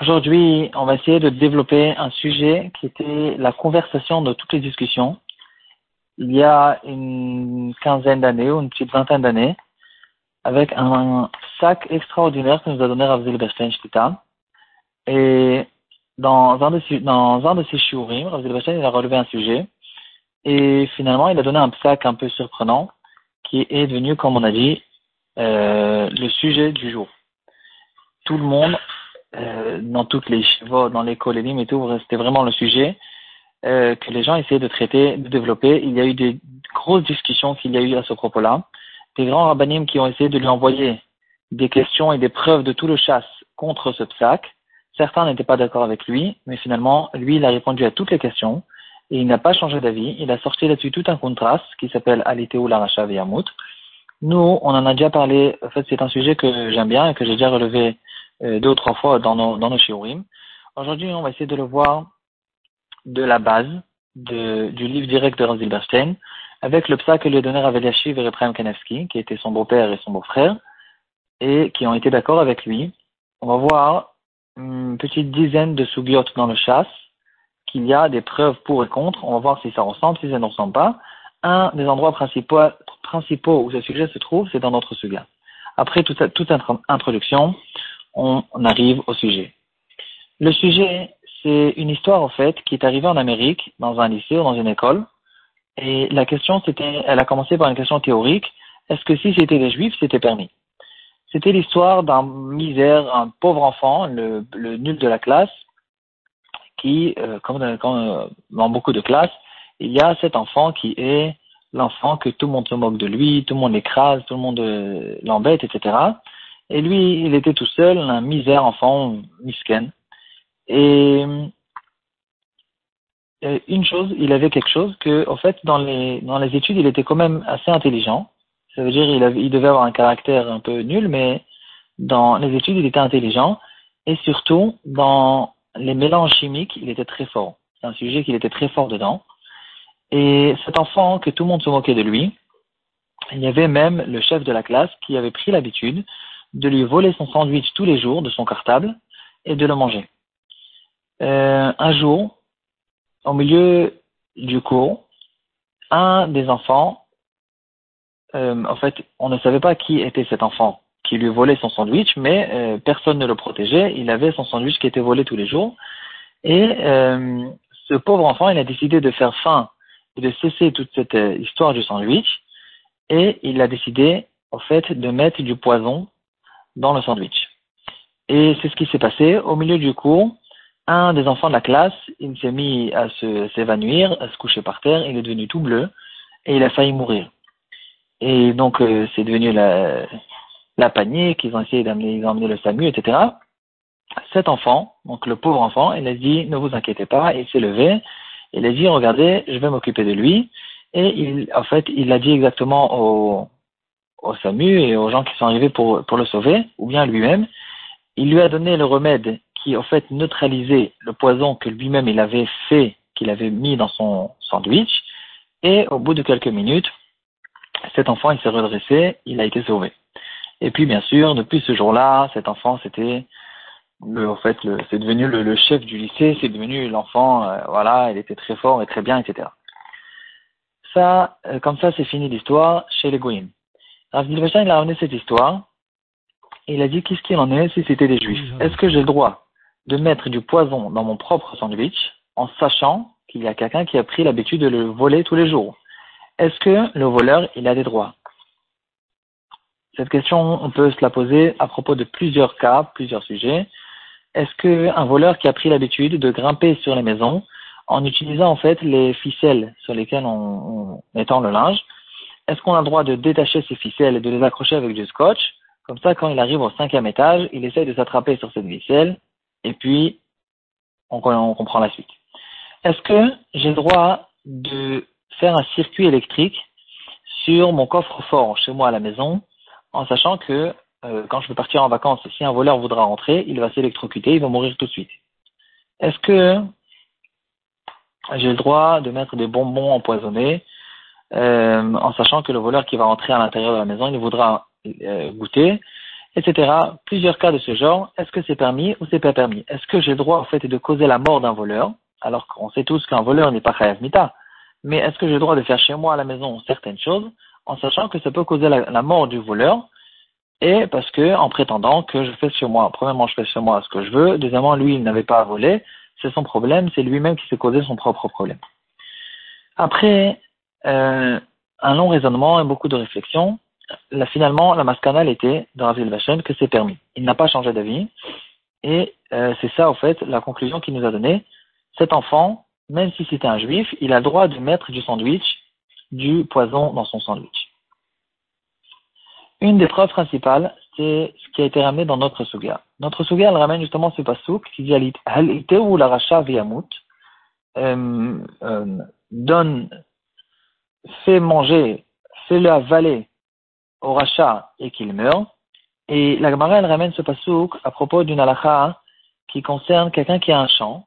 Aujourd'hui, on va essayer de développer un sujet qui était la conversation de toutes les discussions. Il y a une quinzaine d'années ou une petite vingtaine d'années, avec un sac extraordinaire que nous a donné Rav Berstein Et dans un de ses, dans un de ses shiurim, Rav il a relevé un sujet. Et finalement, il a donné un sac un peu surprenant qui est devenu, comme on a dit, euh, le sujet du jour. Tout le monde, euh, dans toutes les chevaux, dans les colénimes et tout, c'était vraiment le sujet euh, que les gens essayaient de traiter, de développer. Il y a eu des grosses discussions qu'il y a eu à ce propos-là. Des grands rabbinim qui ont essayé de lui envoyer des questions et des preuves de tout le chasse contre ce psaque. Certains n'étaient pas d'accord avec lui, mais finalement, lui, il a répondu à toutes les questions et il n'a pas changé d'avis. Il a sorti là-dessus tout un contraste qui s'appelle Alitéou Laracha Veyamut. Nous, on en a déjà parlé. En fait, c'est un sujet que j'aime bien et que j'ai déjà relevé euh, deux ou trois fois dans nos, dans nos shiurim. Aujourd'hui, on va essayer de le voir de la base de, du livre direct de Ranzil Bernstein avec le psa que lui a donné Rav Eliashiv et Reprem Kanevski, qui était son beau-père et son beau-frère, et qui ont été d'accord avec lui. On va voir une petite dizaine de sugyot dans le chasse, qu'il y a des preuves pour et contre. On va voir si ça ressemble, si ça ne ressemble pas un des endroits principaux, où ce sujet se trouve, c'est dans notre sujet. Après toute, introduction, on, arrive au sujet. Le sujet, c'est une histoire en fait qui est arrivée en Amérique, dans un lycée ou dans une école. Et la question, c'était, elle a commencé par une question théorique. Est-ce que si c'était des juifs, c'était permis? C'était l'histoire d'un misère, un pauvre enfant, le, nul de la classe, qui, euh, comme dans, dans beaucoup de classes, il y a cet enfant qui est l'enfant que tout le monde se moque de lui, tout le monde l'écrase, tout le monde euh, l'embête, etc. Et lui, il était tout seul, un misère enfant, misken. Et une chose, il avait quelque chose que, en fait, dans les, dans les études, il était quand même assez intelligent. Ça veut dire il, il devait avoir un caractère un peu nul, mais dans les études, il était intelligent. Et surtout, dans les mélanges chimiques, il était très fort. C'est un sujet qu'il était très fort dedans. Et cet enfant, que tout le monde se moquait de lui, il y avait même le chef de la classe qui avait pris l'habitude de lui voler son sandwich tous les jours de son cartable et de le manger. Euh, un jour, au milieu du cours, un des enfants, euh, en fait, on ne savait pas qui était cet enfant qui lui volait son sandwich, mais euh, personne ne le protégeait. Il avait son sandwich qui était volé tous les jours. Et ce pauvre enfant, il a décidé de faire fin de cesser toute cette euh, histoire du sandwich et il a décidé en fait de mettre du poison dans le sandwich. Et c'est ce qui s'est passé au milieu du cours. Un des enfants de la classe, il s'est mis à s'évanouir, à se coucher par terre, il est devenu tout bleu et il a failli mourir. Et donc euh, c'est devenu la, la panique, ils ont essayé d'amener, ils ont le SAMU, etc. Cet enfant, donc le pauvre enfant, il a dit ne vous inquiétez pas, il s'est levé, il a dit, regardez, je vais m'occuper de lui. Et il, en fait, il l'a dit exactement au, SAMU et aux gens qui sont arrivés pour, pour le sauver, ou bien lui-même. Il lui a donné le remède qui, en fait, neutralisait le poison que lui-même il avait fait, qu'il avait mis dans son sandwich. Et au bout de quelques minutes, cet enfant, il s'est redressé, il a été sauvé. Et puis, bien sûr, depuis ce jour-là, cet enfant, c'était en fait, c'est devenu le, chef du lycée, c'est devenu l'enfant, euh, voilà, il était très fort et très bien, etc. Ça, euh, comme ça, c'est fini l'histoire chez les Goïms. Rav il a ramené cette histoire, et il a dit qu'est-ce qu'il en est si c'était des juifs? Est-ce que j'ai le droit de mettre du poison dans mon propre sandwich en sachant qu'il y a quelqu'un qui a pris l'habitude de le voler tous les jours? Est-ce que le voleur, il a des droits? Cette question, on peut se la poser à propos de plusieurs cas, plusieurs sujets est-ce qu'un voleur qui a pris l'habitude de grimper sur les maisons en utilisant en fait les ficelles sur lesquelles on, étend le linge, est-ce qu'on a le droit de détacher ces ficelles et de les accrocher avec du scotch? Comme ça, quand il arrive au cinquième étage, il essaye de s'attraper sur cette ficelle et puis on, on comprend la suite. Est-ce que j'ai le droit de faire un circuit électrique sur mon coffre-fort chez moi à la maison en sachant que euh, quand je veux partir en vacances, si un voleur voudra rentrer, il va s'électrocuter, il va mourir tout de suite. Est-ce que j'ai le droit de mettre des bonbons empoisonnés euh, en sachant que le voleur qui va rentrer à l'intérieur de la maison, il voudra euh, goûter etc. Plusieurs cas de ce genre. Est-ce que c'est permis ou c'est pas permis? Est-ce que j'ai le droit, en fait, de causer la mort d'un voleur, alors qu'on sait tous qu'un voleur n'est pas chayav mita, mais est-ce que j'ai le droit de faire chez moi à la maison certaines choses, en sachant que ça peut causer la, mort du voleur, et parce que, en prétendant que je fais chez moi, premièrement, je fais chez moi ce que je veux, deuxièmement, lui, il n'avait pas à voler, c'est son problème, c'est lui-même qui s'est causé son propre problème. Après euh, un long raisonnement et beaucoup de réflexion, là, finalement, la mascana était dans Rav Vachem que c'est permis. Il n'a pas changé d'avis. Et euh, c'est ça, au fait, la conclusion qu'il nous a donnée. Cet enfant, même si c'était un juif, il a le droit de mettre du sandwich, du poison dans son sandwich. Une des preuves principales, c'est ce qui a été ramené dans notre suga. Notre suga, elle ramène justement ce pasouk qui dit ou la racha viyamut, euh, euh, donne, fait manger, fait-le avaler au rachat et qu'il meurt. Et la Gemara, elle ramène ce pasouk à propos d'une halakha qui concerne quelqu'un qui a un champ.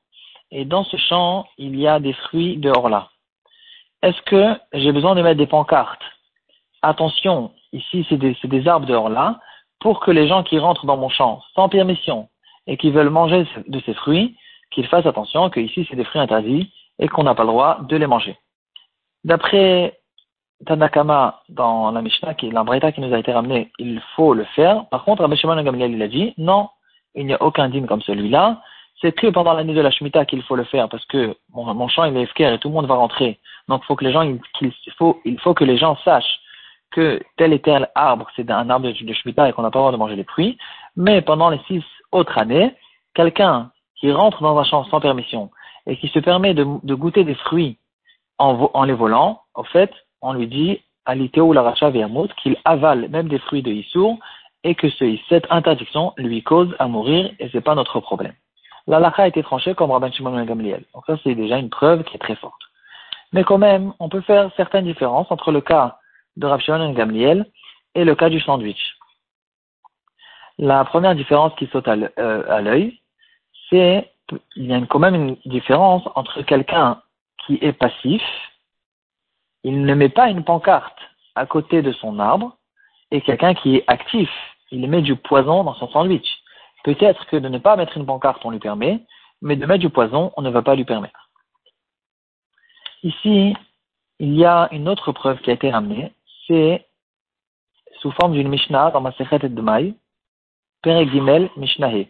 Et dans ce champ, il y a des fruits de Horla. Est-ce que j'ai besoin de mettre des pancartes? Attention, ici, c'est des, arbres de Horla. Pour que les gens qui rentrent dans mon champ sans permission et qui veulent manger de ces fruits, qu'ils fassent attention que ici, c'est des fruits interdits et qu'on n'a pas le droit de les manger. D'après Tanakama dans la Mishnah, qui est qui nous a été ramené, il faut le faire. Par contre, Rabbi Shimon Gamliel, il a dit, non, il n'y a aucun dîme comme celui-là. C'est que pendant l'année de la Shemitah qu'il faut le faire parce que mon, champ il est FKR et tout le monde va rentrer. Donc faut que les gens, il, faut, il faut que les gens sachent que tel et tel arbre c'est un arbre de, de Shemitah et qu'on n'a pas le droit de manger les fruits. Mais pendant les six autres années, quelqu'un qui rentre dans un champ sans permission et qui se permet de, goûter des fruits en, les volant, en fait, on lui dit, ou la racha qu'il avale même des fruits de Issour, et que cette interdiction lui cause à mourir, et c'est pas notre problème. La lacha a été tranchée comme Rabban Shimon ben Gamliel. Donc ça, c'est déjà une preuve qui est très forte. Mais quand même, on peut faire certaines différences entre le cas de Rabban Shimon Gamliel et le cas du sandwich. La première différence qui saute à euh, l'œil, c'est il y a quand même une différence entre quelqu'un qui est passif il ne met pas une pancarte à côté de son arbre et quelqu'un qui est actif, il met du poison dans son sandwich. Peut-être que de ne pas mettre une pancarte, on lui permet, mais de mettre du poison, on ne va pas lui permettre. Ici, il y a une autre preuve qui a été ramenée, c'est sous forme d'une Mishnah dans ma et de Maï, Père Gimel Mishnahe.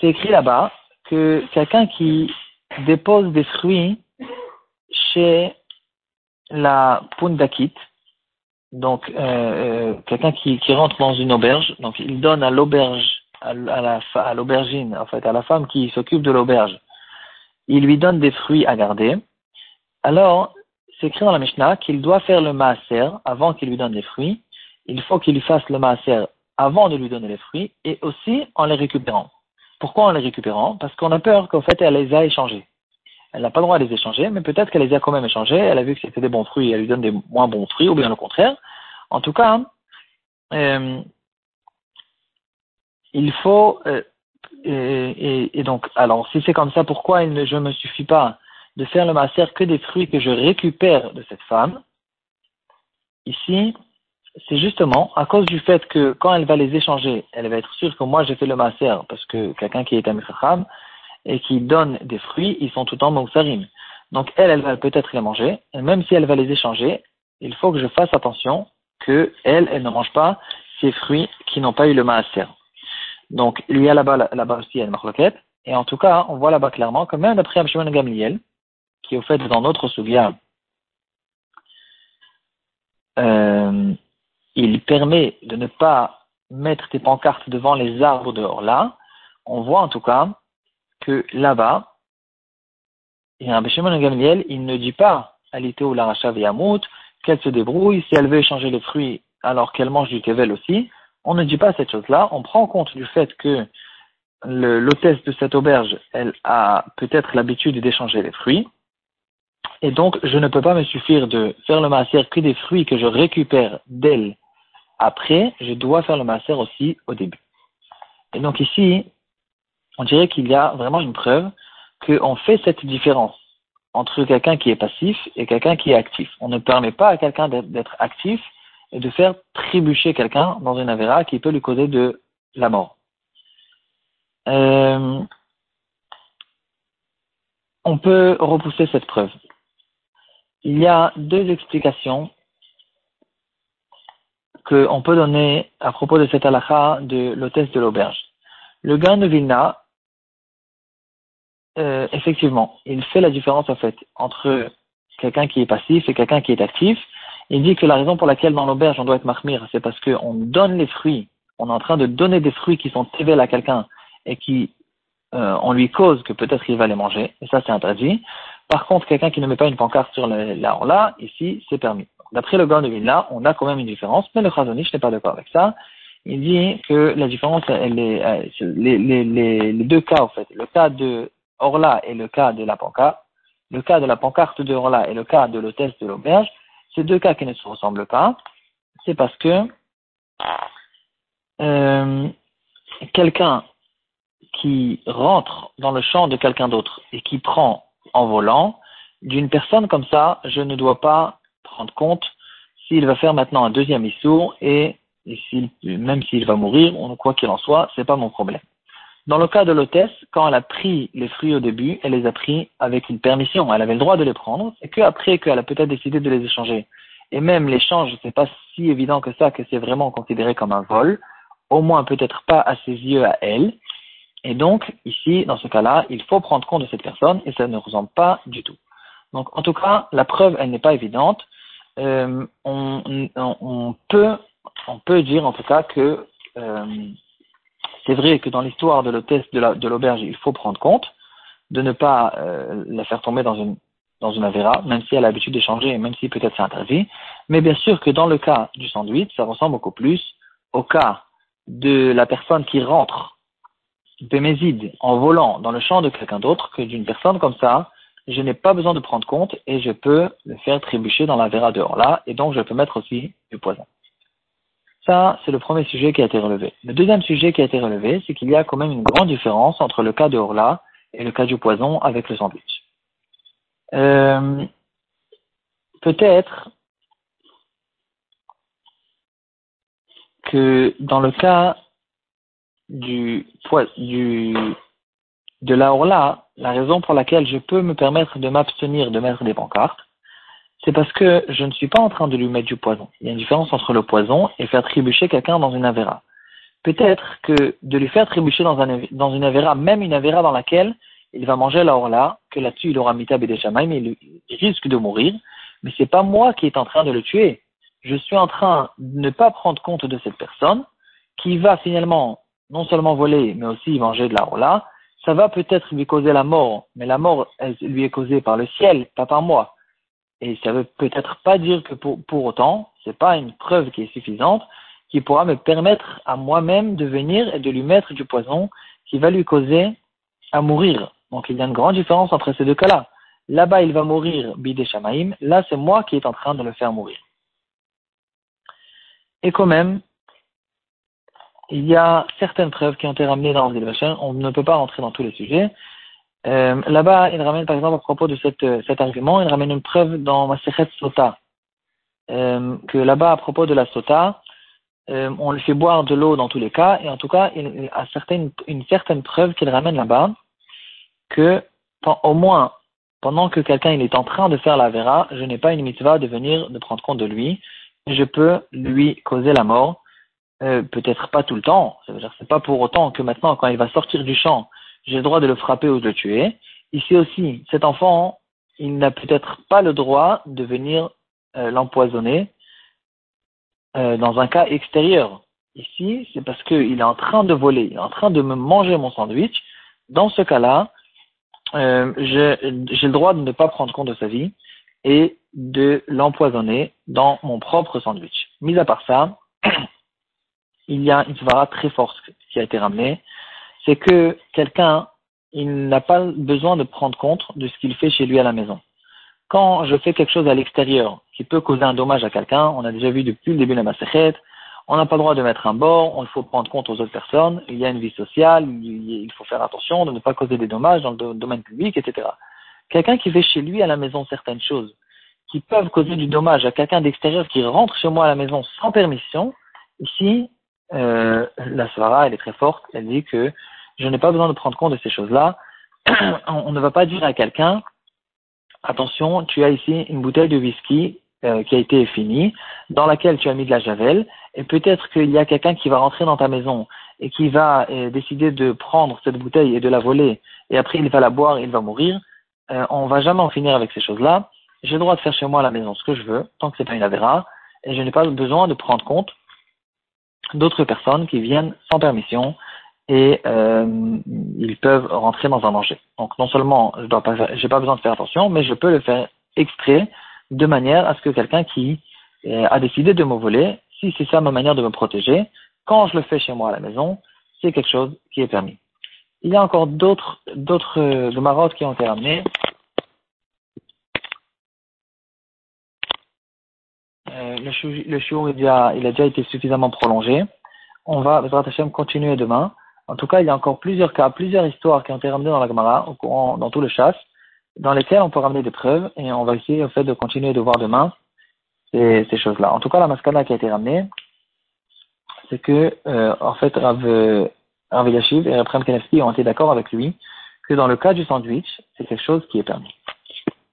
C'est écrit là-bas que quelqu'un qui dépose des fruits chez la pundakit, donc euh, euh, quelqu'un qui, qui, rentre dans une auberge, donc il donne à l'auberge, à, la à l'aubergine, en fait, à la femme qui s'occupe de l'auberge, il lui donne des fruits à garder. Alors, c'est écrit dans la Mishnah qu'il doit faire le maaser avant qu'il lui donne les fruits. Il faut qu'il fasse le maaser avant de lui donner les fruits et aussi en les récupérant. Pourquoi en les récupérant? Parce qu'on a peur qu'en fait elle les a échangés elle n'a pas le droit à les échanger, mais peut-être qu'elle les a quand même échangés, elle a vu que c'était des bons fruits, elle lui donne des moins bons fruits, ou bien le contraire. En tout cas, euh, il faut, euh, et, donc, alors si c'est comme ça, pourquoi il ne je me suffis pas de faire le masser que des fruits que je récupère de cette femme Ici, c'est justement à cause du fait que quand elle va les échanger, elle va être sûre que moi j'ai fait le masser parce que quelqu'un qui est femme et qui donne des fruits, ils sont tout en moussarim. Donc elle, elle va peut-être les manger, et même si elle va les échanger, il faut que je fasse attention que elle, elle ne mange pas ces fruits qui n'ont pas eu le maaser. Donc il y a là-bas là-bas aussi une marloquette, et en tout cas, on voit là-bas clairement que même d'après Abshimon Gamliel, au fait dans notre souviens, euh, il permet de ne pas mettre des pancartes devant les arbres de là, on voit en tout cas que là-bas, un Shimon Gamliel, il ne dit pas à ou l'aracha Yamut qu'elle se débrouille, si elle veut échanger les fruits alors qu'elle mange du kevel aussi, on ne dit pas cette chose-là, on prend compte du fait que l'hôtesse de cette auberge, elle a peut-être l'habitude d'échanger les fruits, et donc je ne peux pas me suffire de faire le maaser que des fruits que je récupère d'elle après, je dois faire le maaser aussi au début. Et donc ici, on dirait qu'il y a vraiment une preuve qu'on fait cette différence entre quelqu'un qui est passif et quelqu'un qui est actif. On ne permet pas à quelqu'un d'être actif et de faire trébucher quelqu'un dans une avéra qui peut lui causer de la mort. Euh, on peut repousser cette preuve. Il y a deux explications qu'on peut donner à propos de cette halakha de l'hôtesse de l'auberge. Le gain de Vilna, euh, effectivement, il fait la différence en fait entre quelqu'un qui est passif et quelqu'un qui est actif. Il dit que la raison pour laquelle dans l'auberge on doit être marmire, c'est parce qu'on donne les fruits, on est en train de donner des fruits qui sont tévels à quelqu'un et qui euh, on lui cause que peut-être il va les manger, et ça c'est interdit. Par contre, quelqu'un qui ne met pas une pancarte sur le, là, ici, c'est permis. D'après le gars de Villa, on a quand même une différence, mais le Chazonich n'est pas d'accord avec ça. Il dit que la différence, euh, les, deux cas, en fait, le cas de Orla et le cas de la pancarte, le cas de la pancarte de Orla et le cas de l'hôtesse de l'auberge, ces deux cas qui ne se ressemblent pas, c'est parce que euh, quelqu'un qui rentre dans le champ de quelqu'un d'autre et qui prend en volant, d'une personne comme ça, je ne dois pas prendre compte s'il va faire maintenant un deuxième issour et, même s'il va mourir, quoi qu'il en soit, c'est pas mon problème. Dans le cas de l'hôtesse, quand elle a pris les fruits au début, elle les a pris avec une permission. Elle avait le droit de les prendre, et qu'après qu'elle a peut-être décidé de les échanger. Et même l'échange, c'est pas si évident que ça, que c'est vraiment considéré comme un vol. Au moins, peut-être pas à ses yeux à elle. Et donc, ici, dans ce cas-là, il faut prendre compte de cette personne et ça ne ressemble pas du tout. Donc, en tout cas, la preuve, elle n'est pas évidente. Euh, on, on, peut, on peut dire en tout cas que euh, c'est vrai que dans l'histoire de l'hôtesse de l'auberge, il faut prendre compte de ne pas euh, la faire tomber dans une dans une avéra, même si elle a l'habitude d'échanger et même si peut-être c'est interdit. Mais bien sûr que dans le cas du sandwich, ça ressemble beaucoup plus au cas de la personne qui rentre bémézide en volant dans le champ de quelqu'un d'autre que d'une personne comme ça, je n'ai pas besoin de prendre compte et je peux le faire trébucher dans la vera dehors là et donc je peux mettre aussi du poison. Ça, c'est le premier sujet qui a été relevé. Le deuxième sujet qui a été relevé, c'est qu'il y a quand même une grande différence entre le cas de Orla et le cas du poison avec le sandwich. Euh, Peut-être que dans le cas du, du, de la Orla, la raison pour laquelle je peux me permettre de m'abstenir de mettre des pancartes, c'est parce que je ne suis pas en train de lui mettre du poison. Il y a une différence entre le poison et faire trébucher quelqu'un dans une avéra. Peut-être que de lui faire trébucher dans, un, dans une avéra, même une avéra dans laquelle il va manger la orla, que là-dessus il aura mitab et des mais il, il risque de mourir, mais c'est pas moi qui est en train de le tuer. Je suis en train de ne pas prendre compte de cette personne qui va finalement non seulement voler, mais aussi manger de la orla. Ça va peut-être lui causer la mort, mais la mort elle, lui est causée par le ciel, pas par moi. Et ça veut peut-être pas dire que pour, pour autant, c'est pas une preuve qui est suffisante, qui pourra me permettre à moi-même de venir et de lui mettre du poison qui va lui causer à mourir. Donc il y a une grande différence entre ces deux cas-là. Là-bas, il va mourir bidé shamaim. Là, c'est moi qui est en train de le faire mourir. Et quand même, il y a certaines preuves qui ont été ramenées dans le On ne peut pas rentrer dans tous les sujets. Euh, là-bas, il ramène par exemple à propos de cette, euh, cet argument, il ramène une preuve dans Masechet Sota, euh, que là-bas à propos de la Sota, euh, on lui fait boire de l'eau dans tous les cas, et en tout cas, il, a certaine, une certaine preuve qu'il ramène là-bas, que au moins pendant que quelqu'un il est en train de faire la vera, je n'ai pas une mitzvah de venir de prendre compte de lui, je peux lui causer la mort, euh, peut-être pas tout le temps, c'est pas pour autant que maintenant quand il va sortir du champ, j'ai le droit de le frapper ou de le tuer. Ici aussi, cet enfant, il n'a peut-être pas le droit de venir euh, l'empoisonner euh, dans un cas extérieur. Ici, c'est parce qu'il est en train de voler, il est en train de me manger mon sandwich. Dans ce cas-là, euh, j'ai le droit de ne pas prendre compte de sa vie et de l'empoisonner dans mon propre sandwich. Mis à part ça, il y a une svara très forte qui a été ramenée, c'est que quelqu'un, il n'a pas besoin de prendre compte de ce qu'il fait chez lui à la maison. Quand je fais quelque chose à l'extérieur qui peut causer un dommage à quelqu'un, on a déjà vu depuis le début de la Masechet, on n'a pas le droit de mettre un bord, il faut prendre compte aux autres personnes, il y a une vie sociale, il faut faire attention de ne pas causer des dommages dans le domaine public, etc. Quelqu'un qui fait chez lui à la maison certaines choses qui peuvent causer du dommage à quelqu'un d'extérieur qui rentre chez moi à la maison sans permission, ici, euh, la Svara, elle est très forte, elle dit que je n'ai pas besoin de prendre compte de ces choses-là. On ne va pas dire à quelqu'un, attention, tu as ici une bouteille de whisky euh, qui a été finie, dans laquelle tu as mis de la javel, et peut-être qu'il y a quelqu'un qui va rentrer dans ta maison et qui va euh, décider de prendre cette bouteille et de la voler, et après il va la boire il va mourir, euh, on va jamais en finir avec ces choses-là. J'ai le droit de faire chez moi à la maison ce que je veux, tant que c'est pas une avéra, et je n'ai pas besoin de prendre compte d'autres personnes qui viennent sans permission et euh, ils peuvent rentrer dans un danger. Donc non seulement je dois pas pas besoin de faire attention, mais je peux le faire exprès de manière à ce que quelqu'un qui euh, a décidé de me voler, si c'est ça ma manière de me protéger, quand je le fais chez moi à la maison, c'est quelque chose qui est permis. Il y a encore d'autres d'autres euh, qui ont été ramenés. Euh, le, show il, a, il a déjà été suffisamment prolongé. On va, continuer demain. En tout cas, il y a encore plusieurs cas, plusieurs histoires qui ont été ramenées dans la Gemara, dans tout le chasse, dans lesquelles on peut ramener des preuves, et on va essayer, au fait, de continuer de voir demain ces, ces choses-là. En tout cas, la mascala qui a été ramenée, c'est que, euh, en fait, Rav, Rav et Rav Kenevski ont été d'accord avec lui que dans le cas du sandwich, c'est quelque chose qui est permis.